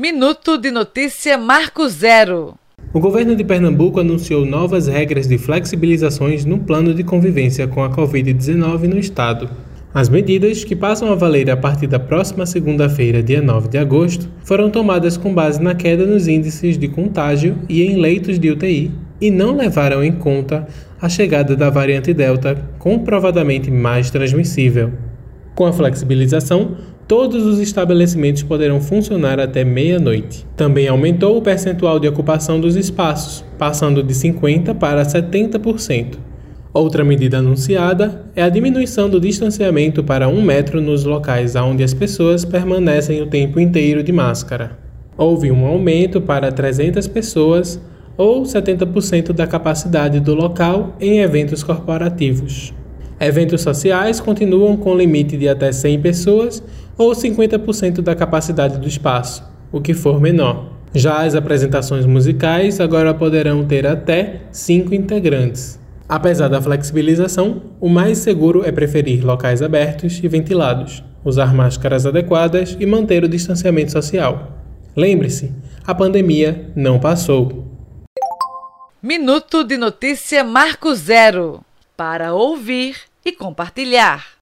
Minuto de notícia Marco Zero. O governo de Pernambuco anunciou novas regras de flexibilizações no plano de convivência com a Covid-19 no estado. As medidas, que passam a valer a partir da próxima segunda-feira, dia 9 de agosto, foram tomadas com base na queda nos índices de contágio e em leitos de UTI e não levaram em conta a chegada da variante Delta, comprovadamente mais transmissível. Com a flexibilização, todos os estabelecimentos poderão funcionar até meia-noite. Também aumentou o percentual de ocupação dos espaços, passando de 50% para 70%. Outra medida anunciada é a diminuição do distanciamento para um metro nos locais onde as pessoas permanecem o tempo inteiro de máscara. Houve um aumento para 300 pessoas ou 70% da capacidade do local em eventos corporativos. Eventos sociais continuam com limite de até 100 pessoas ou 50% da capacidade do espaço, o que for menor. Já as apresentações musicais agora poderão ter até 5 integrantes. Apesar da flexibilização, o mais seguro é preferir locais abertos e ventilados, usar máscaras adequadas e manter o distanciamento social. Lembre-se, a pandemia não passou. Minuto de notícia Marco Zero. Para ouvir e compartilhar.